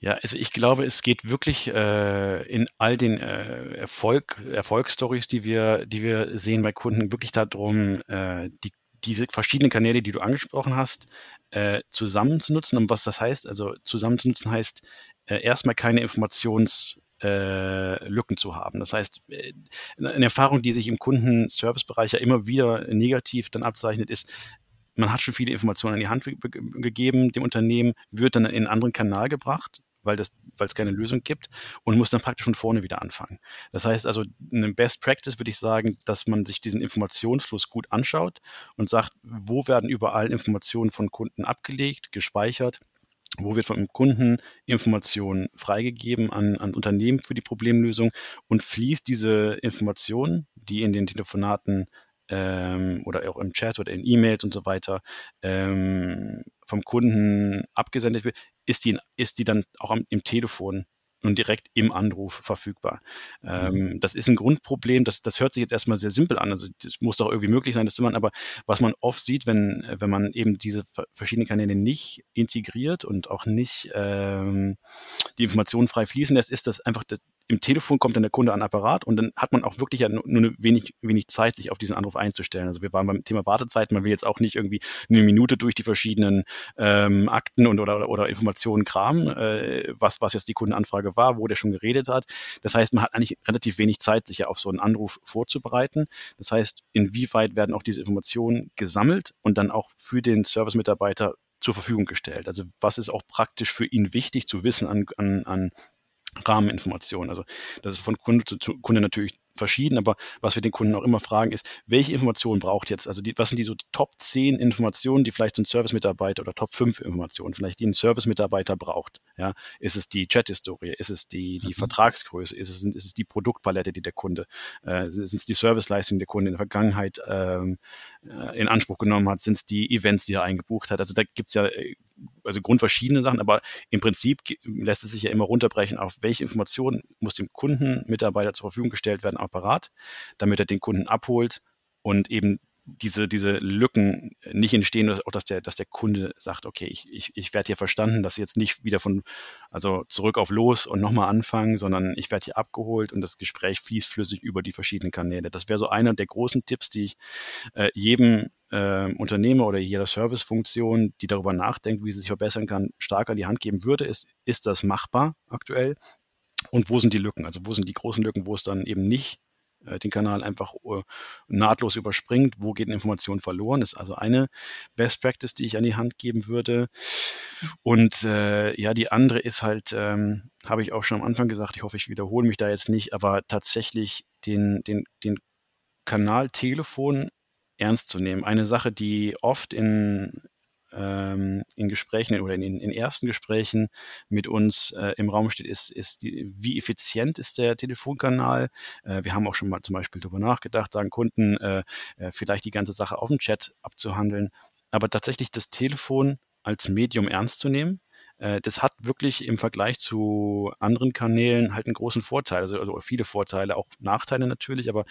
[SPEAKER 2] Ja, also ich glaube, es geht wirklich äh, in all den äh, Erfolg, Erfolgsstories, die wir, die wir sehen bei Kunden, wirklich darum, äh, die, diese verschiedenen Kanäle, die du angesprochen hast, äh, zusammenzunutzen. Und was das heißt, also zusammenzunutzen heißt, äh, erstmal keine Informations- äh, Lücken zu haben. Das heißt, äh, eine Erfahrung, die sich im Kundenservicebereich ja immer wieder negativ dann abzeichnet, ist, man hat schon viele Informationen an die Hand gegeben, dem Unternehmen wird dann in einen anderen Kanal gebracht, weil das, weil es keine Lösung gibt und muss dann praktisch von vorne wieder anfangen. Das heißt also, eine Best Practice würde ich sagen, dass man sich diesen Informationsfluss gut anschaut und sagt, wo werden überall Informationen von Kunden abgelegt, gespeichert, wo wird vom Kunden Informationen freigegeben an, an Unternehmen für die Problemlösung? Und fließt diese Information, die in den Telefonaten ähm, oder auch im Chat oder in E-Mails und so weiter ähm, vom Kunden abgesendet wird, ist die, ist die dann auch am, im Telefon und direkt im Anruf verfügbar. Ähm, mhm. das ist ein Grundproblem, das, das hört sich jetzt erstmal sehr simpel an. Also das muss doch irgendwie möglich sein, das zu machen, aber was man oft sieht, wenn, wenn man eben diese verschiedenen Kanäle nicht integriert und auch nicht ähm, die Informationen frei fließen lässt, ist das einfach das, im Telefon kommt dann der Kunde an den Apparat und dann hat man auch wirklich ja nur, nur wenig, wenig Zeit, sich auf diesen Anruf einzustellen. Also wir waren beim Thema Wartezeit, man will jetzt auch nicht irgendwie eine Minute durch die verschiedenen ähm, Akten und oder, oder Informationen kramen, äh, was, was jetzt die Kundenanfrage war, wo der schon geredet hat. Das heißt, man hat eigentlich relativ wenig Zeit, sich ja auf so einen Anruf vorzubereiten. Das heißt, inwieweit werden auch diese Informationen gesammelt und dann auch für den Service-Mitarbeiter zur Verfügung gestellt. Also was ist auch praktisch für ihn wichtig zu wissen an, an, an Rahmeninformationen. Also das ist von Kunde zu Kunde natürlich verschieden, aber was wir den Kunden auch immer fragen ist, welche Informationen braucht jetzt, also die, was sind die so Top 10 Informationen, die vielleicht so ein Service-Mitarbeiter oder Top 5 Informationen, vielleicht die ein Service-Mitarbeiter braucht. Ja, ist es die Chat-Historie, ist es die, die mhm. Vertragsgröße, ist es, ist es die Produktpalette, die der Kunde, äh, sind es die Serviceleistungen, die der Kunde in der Vergangenheit ähm, äh, in Anspruch genommen hat, sind es die Events, die er eingebucht hat. Also da gibt's ja äh, also grundverschiedene Sachen, aber im Prinzip lässt es sich ja immer runterbrechen, auf welche Informationen muss dem Kunden, Mitarbeiter zur Verfügung gestellt werden, Apparat, damit er den Kunden abholt und eben diese, diese Lücken nicht entstehen, auch dass der, dass der Kunde sagt, okay, ich, ich, ich werde hier verstanden, dass jetzt nicht wieder von, also zurück auf los und nochmal anfangen, sondern ich werde hier abgeholt und das Gespräch fließt flüssig über die verschiedenen Kanäle. Das wäre so einer der großen Tipps, die ich äh, jedem äh, Unternehmer oder jeder Servicefunktion, die darüber nachdenkt, wie sie sich verbessern kann, stark an die Hand geben würde. Ist, ist das machbar aktuell? Und wo sind die Lücken? Also wo sind die großen Lücken, wo es dann eben nicht äh, den Kanal einfach uh, nahtlos überspringt, wo geht eine Information verloren, ist also eine Best Practice, die ich an die Hand geben würde. Und äh, ja, die andere ist halt, ähm, habe ich auch schon am Anfang gesagt, ich hoffe, ich wiederhole mich da jetzt nicht, aber tatsächlich den, den, den Kanal Telefon ernst zu nehmen. Eine Sache, die oft in, ähm, in Gesprächen oder in, in ersten Gesprächen mit uns äh, im Raum steht, ist, ist die, wie effizient ist der Telefonkanal. Äh, wir haben auch schon mal zum Beispiel darüber nachgedacht, sagen Kunden, äh, äh, vielleicht die ganze Sache auf dem Chat abzuhandeln. Aber tatsächlich das Telefon als Medium ernst zu nehmen, äh, das hat wirklich im Vergleich zu anderen Kanälen halt einen großen Vorteil, also, also viele Vorteile, auch Nachteile natürlich, aber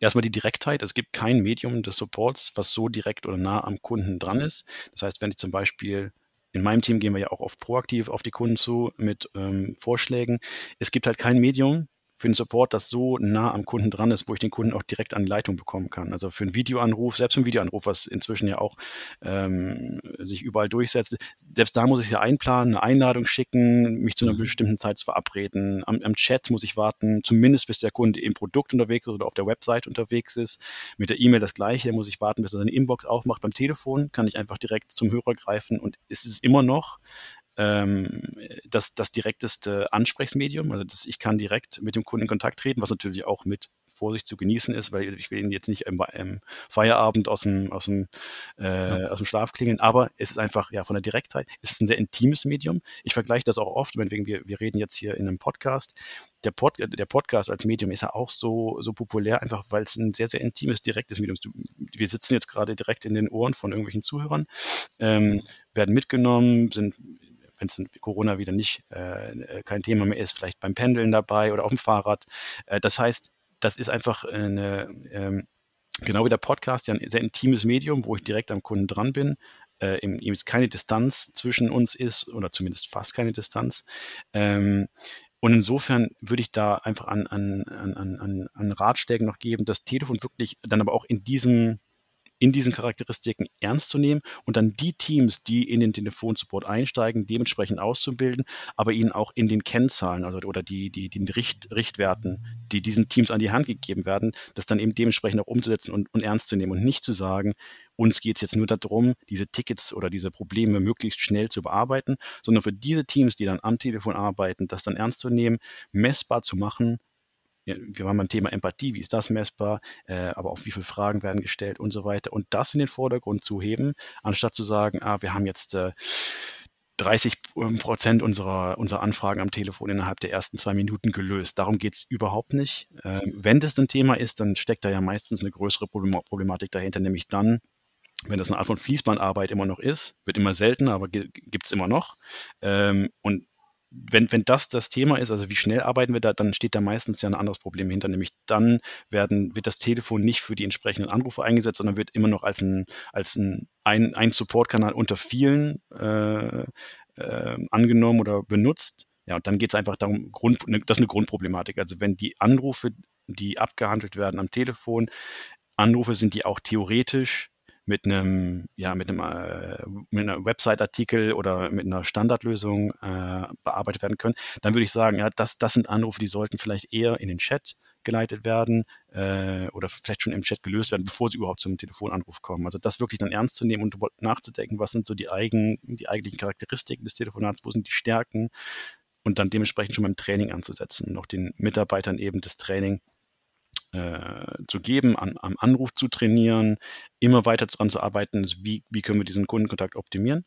[SPEAKER 2] erstmal die Direktheit. Es gibt kein Medium des Supports, was so direkt oder nah am Kunden dran ist. Das heißt, wenn ich zum Beispiel in meinem Team gehen wir ja auch oft proaktiv auf die Kunden zu mit ähm, Vorschlägen. Es gibt halt kein Medium für den Support, das so nah am Kunden dran ist, wo ich den Kunden auch direkt an die Leitung bekommen kann. Also für einen Videoanruf, selbst ein Videoanruf, was inzwischen ja auch ähm, sich überall durchsetzt, selbst da muss ich ja einplanen, eine Einladung schicken, mich zu einer mhm. bestimmten Zeit zu verabreden. Am, am Chat muss ich warten, zumindest bis der Kunde im Produkt unterwegs ist oder auf der Website unterwegs ist. Mit der E-Mail das gleiche, muss ich warten, bis er seine Inbox aufmacht. Beim Telefon kann ich einfach direkt zum Hörer greifen und es ist immer noch ähm, das, das direkteste Ansprechmedium. Also das, ich kann direkt mit dem Kunden in Kontakt treten, was natürlich auch mit Vorsicht zu genießen ist, weil ich will ihn jetzt nicht im, im Feierabend aus dem, aus, dem, äh, aus dem Schlaf klingeln, aber es ist einfach, ja, von der Direktheit, es ist ein sehr intimes Medium. Ich vergleiche das auch oft, wegen wir, wir reden jetzt hier in einem Podcast. Der, Pod, der Podcast als Medium ist ja auch so, so populär, einfach weil es ein sehr, sehr intimes, direktes Medium ist. Wir sitzen jetzt gerade direkt in den Ohren von irgendwelchen Zuhörern, ähm, werden mitgenommen, sind wenn es Corona wieder nicht äh, kein Thema mehr ist, vielleicht beim Pendeln dabei oder auf dem Fahrrad. Äh, das heißt, das ist einfach eine, ähm, genau wie der Podcast, ja ein sehr intimes Medium, wo ich direkt am Kunden dran bin, äh, eben keine Distanz zwischen uns ist oder zumindest fast keine Distanz. Ähm, und insofern würde ich da einfach an, an, an, an, an Ratschlägen noch geben, das Telefon wirklich dann aber auch in diesem in diesen Charakteristiken ernst zu nehmen und dann die Teams, die in den Telefonsupport einsteigen, dementsprechend auszubilden, aber ihnen auch in den Kennzahlen also, oder die, die, den Richt, Richtwerten, die diesen Teams an die Hand gegeben werden, das dann eben dementsprechend auch umzusetzen und, und ernst zu nehmen und nicht zu sagen, uns geht es jetzt nur darum, diese Tickets oder diese Probleme möglichst schnell zu bearbeiten, sondern für diese Teams, die dann am Telefon arbeiten, das dann ernst zu nehmen, messbar zu machen, wir waren beim Thema Empathie, wie ist das messbar, äh, aber auch wie viele Fragen werden gestellt und so weiter. Und das in den Vordergrund zu heben, anstatt zu sagen, ah, wir haben jetzt äh, 30 ähm, Prozent unserer, unserer Anfragen am Telefon innerhalb der ersten zwei Minuten gelöst. Darum geht's überhaupt nicht. Ähm, wenn das ein Thema ist, dann steckt da ja meistens eine größere Problematik dahinter, nämlich dann, wenn das eine Art von Fließbandarbeit immer noch ist, wird immer seltener, aber gibt's immer noch. Ähm, und wenn, wenn das das Thema ist, also wie schnell arbeiten wir da, dann steht da meistens ja ein anderes Problem hinter, nämlich dann werden, wird das Telefon nicht für die entsprechenden Anrufe eingesetzt, sondern wird immer noch als ein, als ein, ein, ein Supportkanal unter vielen äh, äh, angenommen oder benutzt. Ja, und dann geht es einfach darum, Grund, ne, das ist eine Grundproblematik. Also wenn die Anrufe, die abgehandelt werden am Telefon, Anrufe sind, die auch theoretisch mit einem, ja, mit einem, äh, mit einer Website-Artikel oder mit einer Standardlösung äh, bearbeitet werden können, dann würde ich sagen, ja, das, das sind Anrufe, die sollten vielleicht eher in den Chat geleitet werden äh, oder vielleicht schon im Chat gelöst werden, bevor sie überhaupt zum Telefonanruf kommen. Also das wirklich dann ernst zu nehmen und nachzudenken, was sind so die, eigen, die eigentlichen Charakteristiken des Telefonats, wo sind die Stärken und dann dementsprechend schon beim Training anzusetzen, noch den Mitarbeitern eben das Training äh, zu geben, an, am Anruf zu trainieren, immer weiter daran zu arbeiten, wie, wie können wir diesen Kundenkontakt optimieren.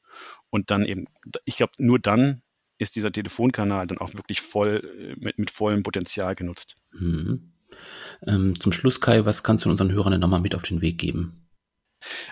[SPEAKER 2] Und dann eben, ich glaube, nur dann ist dieser Telefonkanal dann auch wirklich voll, äh, mit, mit vollem Potenzial genutzt.
[SPEAKER 1] Mhm. Ähm, zum Schluss, Kai, was kannst du unseren Hörern nochmal mit auf den Weg geben?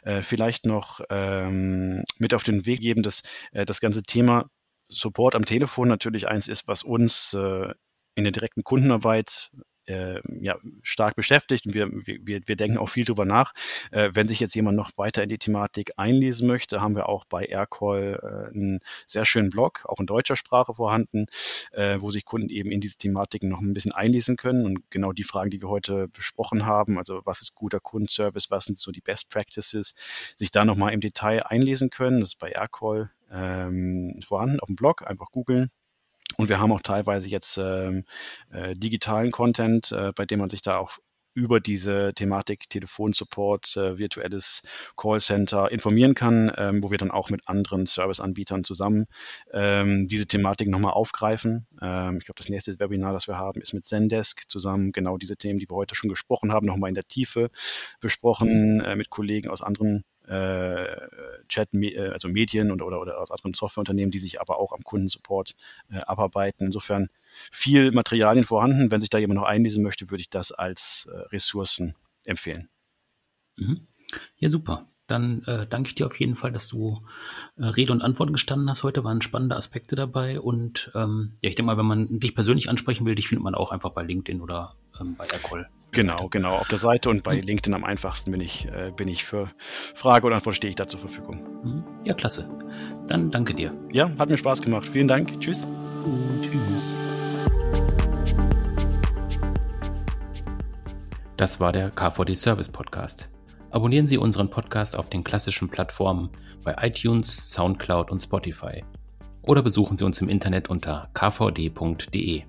[SPEAKER 2] Äh, vielleicht noch ähm, mit auf den Weg geben, dass äh, das ganze Thema Support am Telefon natürlich eins ist, was uns äh, in der direkten Kundenarbeit äh, ja, stark beschäftigt und wir, wir, wir denken auch viel drüber nach. Äh, wenn sich jetzt jemand noch weiter in die Thematik einlesen möchte, haben wir auch bei Aircall äh, einen sehr schönen Blog, auch in deutscher Sprache vorhanden, äh, wo sich Kunden eben in diese Thematiken noch ein bisschen einlesen können und genau die Fragen, die wir heute besprochen haben, also was ist guter Kundenservice, was sind so die Best Practices, sich da nochmal im Detail einlesen können. Das ist bei Aircall ähm, vorhanden auf dem Blog, einfach googeln und wir haben auch teilweise jetzt ähm, äh, digitalen Content, äh, bei dem man sich da auch über diese Thematik Telefonsupport, äh, virtuelles Callcenter informieren kann, ähm, wo wir dann auch mit anderen Serviceanbietern zusammen ähm, diese Thematik nochmal aufgreifen. Ähm, ich glaube, das nächste Webinar, das wir haben, ist mit Zendesk zusammen genau diese Themen, die wir heute schon gesprochen haben, nochmal in der Tiefe besprochen äh, mit Kollegen aus anderen äh, Chat, äh, also Medien und, oder, oder aus anderen Softwareunternehmen, die sich aber auch am Kundensupport äh, abarbeiten. Insofern viel Materialien vorhanden. Wenn sich da jemand noch einlesen möchte, würde ich das als äh, Ressourcen empfehlen.
[SPEAKER 1] Mhm. Ja, super. Dann äh, danke ich dir auf jeden Fall, dass du äh, Rede und Antwort gestanden hast. Heute waren spannende Aspekte dabei. Und ähm, ja, ich denke mal, wenn man dich persönlich ansprechen will, dich findet man auch einfach bei LinkedIn oder ähm, bei Aircall.
[SPEAKER 2] Genau, genau, auf der Seite und bei hm. LinkedIn am einfachsten bin ich, äh, bin ich für Frage und Antwort stehe ich da zur Verfügung.
[SPEAKER 1] Mhm. Ja, klasse. Dann danke dir.
[SPEAKER 2] Ja, hat mir Spaß gemacht. Vielen Dank. Tschüss.
[SPEAKER 1] Und tschüss. Das war der KVD Service Podcast. Abonnieren Sie unseren Podcast auf den klassischen Plattformen bei iTunes, SoundCloud und Spotify. Oder besuchen Sie uns im Internet unter kvd.de.